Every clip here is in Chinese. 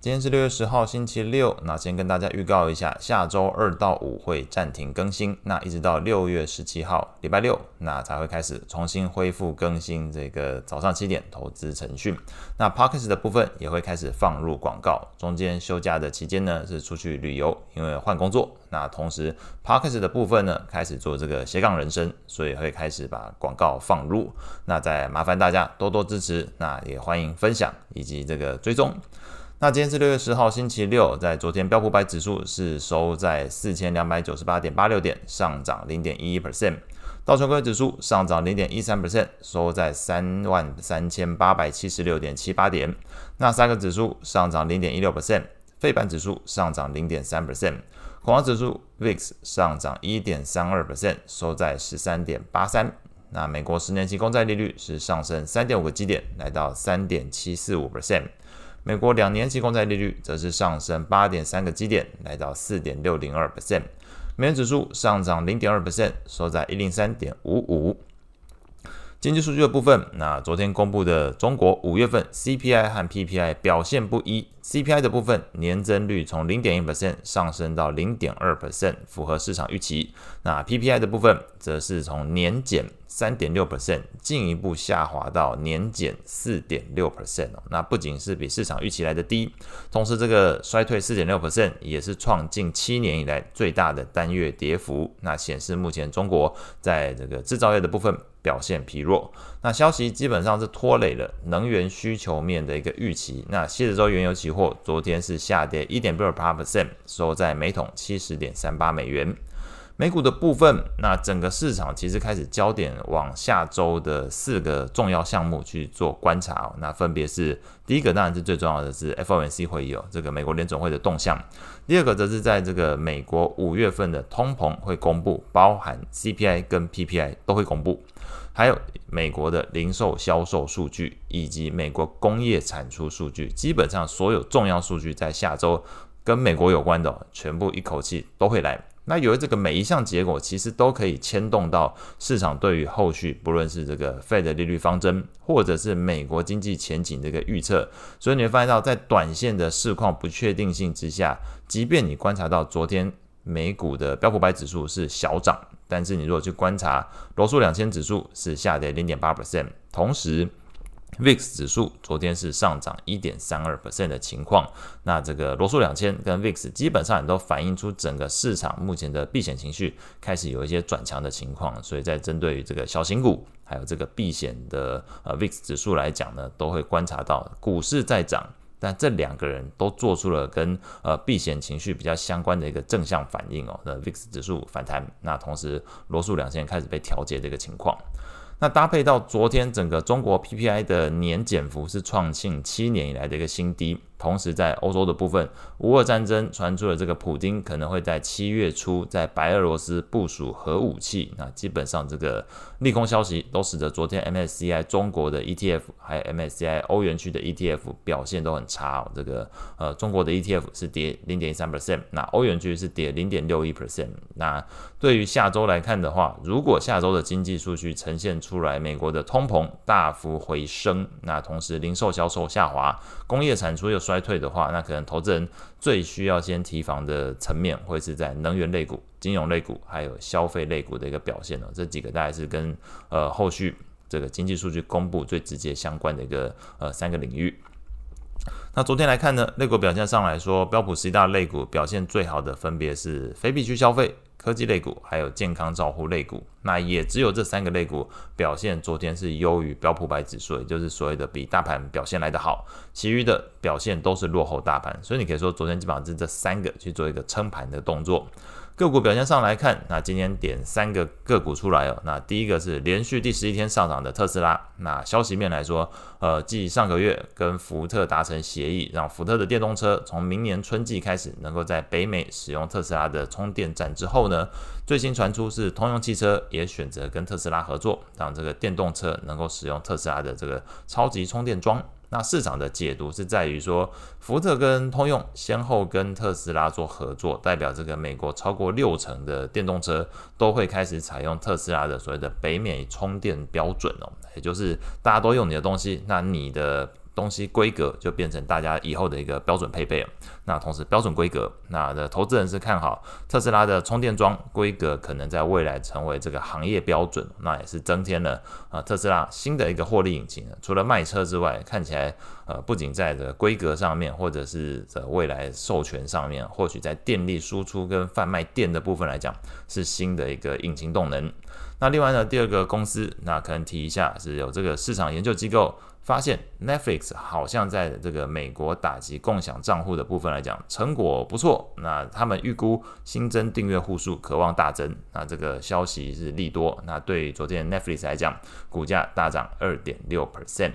今天是六月十号，星期六。那先跟大家预告一下，下周二到五会暂停更新，那一直到六月十七号，礼拜六，那才会开始重新恢复更新这个早上七点投资晨讯。那 Podcast 的部分也会开始放入广告。中间休假的期间呢，是出去旅游，因为换工作。那同时 Podcast 的部分呢，开始做这个斜杠人生，所以会开始把广告放入。那再麻烦大家多多支持，那也欢迎分享以及这个追踪。那今天是六月十号，星期六，在昨天标普百指数是收在四千两百九十八点八六点，上涨零点一一 percent。道琼工业指数上涨零点一三 percent，收在三万三千八百七十六点七八点。那三个指数上涨零点一六 percent，费板指数上涨零点三 percent，恐慌指数 VIX 上涨一点三二 percent，收在十三点八三。那美国十年期公债利率是上升三点五个基点，来到三点七四五 percent。美国两年期公债利率则是上升八点三个基点，来到四点六零二 percent。美元指数上涨零点二 percent，收在一零三点五五。经济数据的部分，那昨天公布的中国五月份 CPI 和 PPI 表现不一。CPI 的部分年增率从零点一 percent 上升到零点二 percent，符合市场预期。那 PPI 的部分则是从年减三点六 percent 进一步下滑到年减四点六 percent 哦。那不仅是比市场预期来的低，同时这个衰退四点六 percent 也是创近七年以来最大的单月跌幅。那显示目前中国在这个制造业的部分表现疲弱。那消息基本上是拖累了能源需求面的一个预期。那西德州原油期货昨天是下跌一点六八 percent，收在每桶七十点三八美元。美股的部分，那整个市场其实开始焦点往下周的四个重要项目去做观察哦。那分别是第一个当然是最重要的是 FOMC 会议哦，这个美国联准会的动向。第二个则是在这个美国五月份的通膨会公布，包含 CPI 跟 PPI 都会公布，还有美国的零售销售数据以及美国工业产出数据。基本上所有重要数据在下周跟美国有关的，全部一口气都会来。那由于这个每一项结果，其实都可以牵动到市场对于后续，不论是这个 Fed 的利率方针，或者是美国经济前景这个预测。所以你会发现到，在短线的市况不确定性之下，即便你观察到昨天美股的标普百指数是小涨，但是你如果去观察罗素两千指数是下跌零点八 percent，同时。VIX 指数昨天是上涨一点三二 percent 的情况，那这个罗素两千跟 VIX 基本上也都反映出整个市场目前的避险情绪开始有一些转强的情况，所以在针对于这个小型股还有这个避险的呃 VIX 指数来讲呢，都会观察到股市在涨，但这两个人都做出了跟呃避险情绪比较相关的一个正向反应哦，那 VIX 指数反弹，那同时罗素两千开始被调节这个情况。那搭配到昨天整个中国 PPI 的年减幅是创近七年以来的一个新低。同时，在欧洲的部分，乌俄战争传出了这个普丁可能会在七月初在白俄罗斯部署核武器。那基本上这个利空消息都使得昨天 MSCI 中国的 ETF 还有 MSCI 欧元区的 ETF 表现都很差哦。这个呃，中国的 ETF 是跌零点一三 percent，那欧元区是跌零点六一 percent。那对于下周来看的话，如果下周的经济数据呈现出来，美国的通膨大幅回升，那同时零售销售下滑，工业产出又衰退的话，那可能投资人最需要先提防的层面，会是在能源类股、金融类股，还有消费类股的一个表现呢。这几个大概是跟呃后续这个经济数据公布最直接相关的一个呃三个领域。那昨天来看呢，类股表现上来说，标普十大类股表现最好的分别是非必需消费。科技类股还有健康照护类股，那也只有这三个类股表现，昨天是优于标普百指数，也就是所谓的比大盘表现来得好，其余的表现都是落后大盘，所以你可以说昨天基本上是这三个去做一个撑盘的动作。个股表现上来看，那今天点三个个股出来哦。那第一个是连续第十一天上涨的特斯拉。那消息面来说，呃，继上个月跟福特达成协议，让福特的电动车从明年春季开始能够在北美使用特斯拉的充电站之后呢，最新传出是通用汽车也选择跟特斯拉合作，让这个电动车能够使用特斯拉的这个超级充电桩。那市场的解读是在于说，福特跟通用先后跟特斯拉做合作，代表这个美国超过六成的电动车都会开始采用特斯拉的所谓的北美充电标准哦，也就是大家都用你的东西，那你的东西规格就变成大家以后的一个标准配备了。那同时标准规格，那的投资人是看好特斯拉的充电桩规格可能在未来成为这个行业标准，那也是增添了啊特斯拉新的一个获利引擎。除了卖车之外，看起来呃不仅在这规格上面，或者是在未来授权上面，或许在电力输出跟贩卖电的部分来讲，是新的一个引擎动能。那另外呢，第二个公司，那可能提一下，是有这个市场研究机构发现，Netflix 好像在这个美国打击共享账户的部分来讲，成果不错。那他们预估新增订阅户数渴望大增。那这个消息是利多。那对昨天 Netflix 来讲，股价大涨二点六 percent。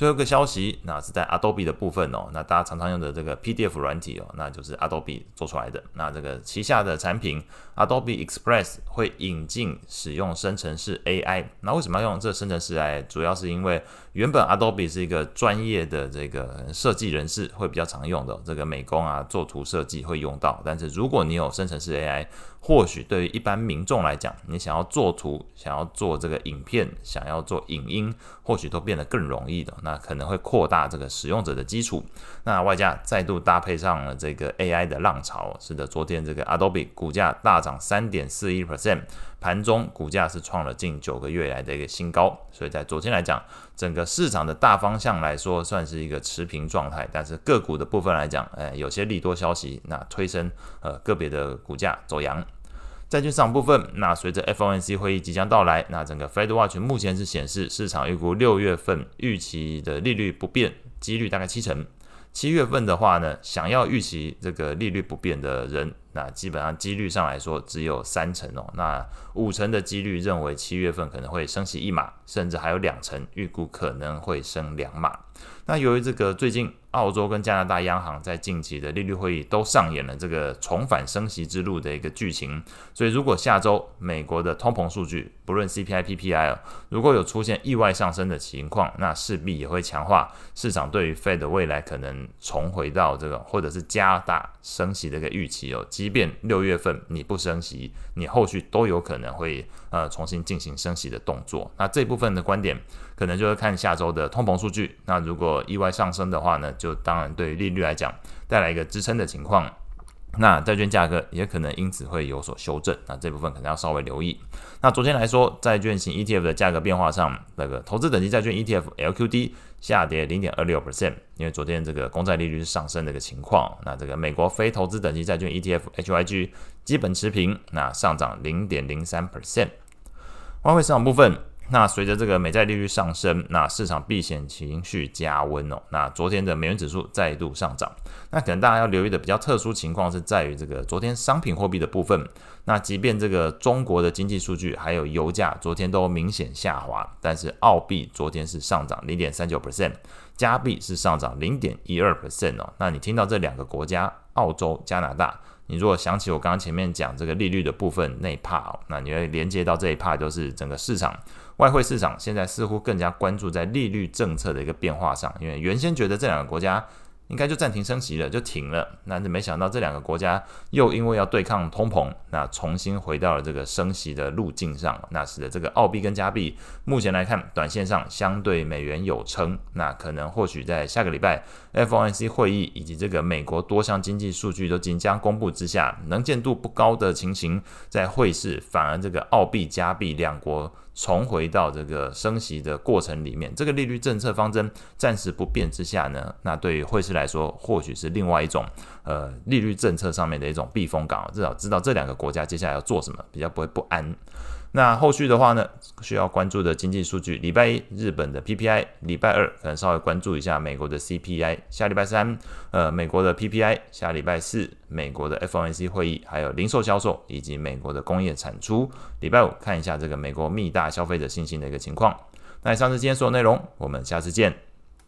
最后一个消息，那是在 Adobe 的部分哦。那大家常常用的这个 PDF 软体哦，那就是 Adobe 做出来的。那这个旗下的产品 Adobe Express 会引进使用生成式 AI。那为什么要用这生成式 AI？主要是因为原本 Adobe 是一个专业的这个设计人士会比较常用的这个美工啊，做图设计会用到。但是如果你有生成式 AI，或许对于一般民众来讲，你想要做图、想要做这个影片、想要做影音，或许都变得更容易的。那可能会扩大这个使用者的基础。那外加再度搭配上了这个 AI 的浪潮，使得昨天这个 Adobe 股价大涨三点四一 percent，盘中股价是创了近九个月来的一个新高。所以在昨天来讲，整个市场的大方向来说，算是一个持平状态。但是个股的部分来讲，哎，有些利多消息，那推升呃个别的股价走阳。债券市场部分，那随着 FOMC 会议即将到来，那整个 Fed Watch 目前是显示市场预估六月份预期的利率不变，几率大概七成。七月份的话呢，想要预期这个利率不变的人，那基本上几率上来说只有三成哦。那五成的几率认为七月份可能会升息一码，甚至还有两成预估可能会升两码。那由于这个最近澳洲跟加拿大央行在近期的利率会议都上演了这个重返升息之路的一个剧情，所以如果下周美国的通膨数据不论 CPI、PPI 如果有出现意外上升的情况，那势必也会强化市场对于 Fed 未来可能重回到这个或者是加大升息的一个预期哦。即便六月份你不升息，你后续都有可能会呃重新进行升息的动作。那这部分的观点可能就是看下周的通膨数据。那如果意外上升的话呢，就当然对于利率来讲带来一个支撑的情况，那债券价格也可能因此会有所修正，那这部分可能要稍微留意。那昨天来说，债券型 ETF 的价格变化上，那个投资等级债券 ETF LQD 下跌零点二六 percent，因为昨天这个公债利率是上升的一个情况。那这个美国非投资等级债券 ETF HYG 基本持平，那上涨零点零三 percent。外汇市场部分。那随着这个美债利率上升，那市场避险情绪加温哦。那昨天的美元指数再度上涨。那可能大家要留意的比较特殊情况是在于这个昨天商品货币的部分。那即便这个中国的经济数据还有油价昨天都明显下滑，但是澳币昨天是上涨零点三九 percent，加币是上涨零点一二 percent 哦。那你听到这两个国家，澳洲、加拿大。你如果想起我刚刚前面讲这个利率的部分那一 part，那你会连接到这一 part，就是整个市场外汇市场现在似乎更加关注在利率政策的一个变化上，因为原先觉得这两个国家。应该就暂停升息了，就停了。但是没想到这两个国家又因为要对抗通膨，那重新回到了这个升息的路径上。那使得这个澳币跟加币目前来看，短线上相对美元有撑。那可能或许在下个礼拜 FOMC 会议以及这个美国多项经济数据都即将公布之下，能见度不高的情形，在汇市反而这个澳币、加币两国。重回到这个升息的过程里面，这个利率政策方针暂时不变之下呢，那对于汇市来来说，或许是另外一种呃利率政策上面的一种避风港，至少知道这两个国家接下来要做什么，比较不会不安。那后续的话呢，需要关注的经济数据，礼拜一日本的 PPI，礼拜二可能稍微关注一下美国的 CPI，下礼拜三呃美国的 PPI，下礼拜四美国的 FOMC 会议，还有零售销售以及美国的工业产出，礼拜五看一下这个美国密大消费者信心的一个情况。那以上是今天所有内容，我们下次见。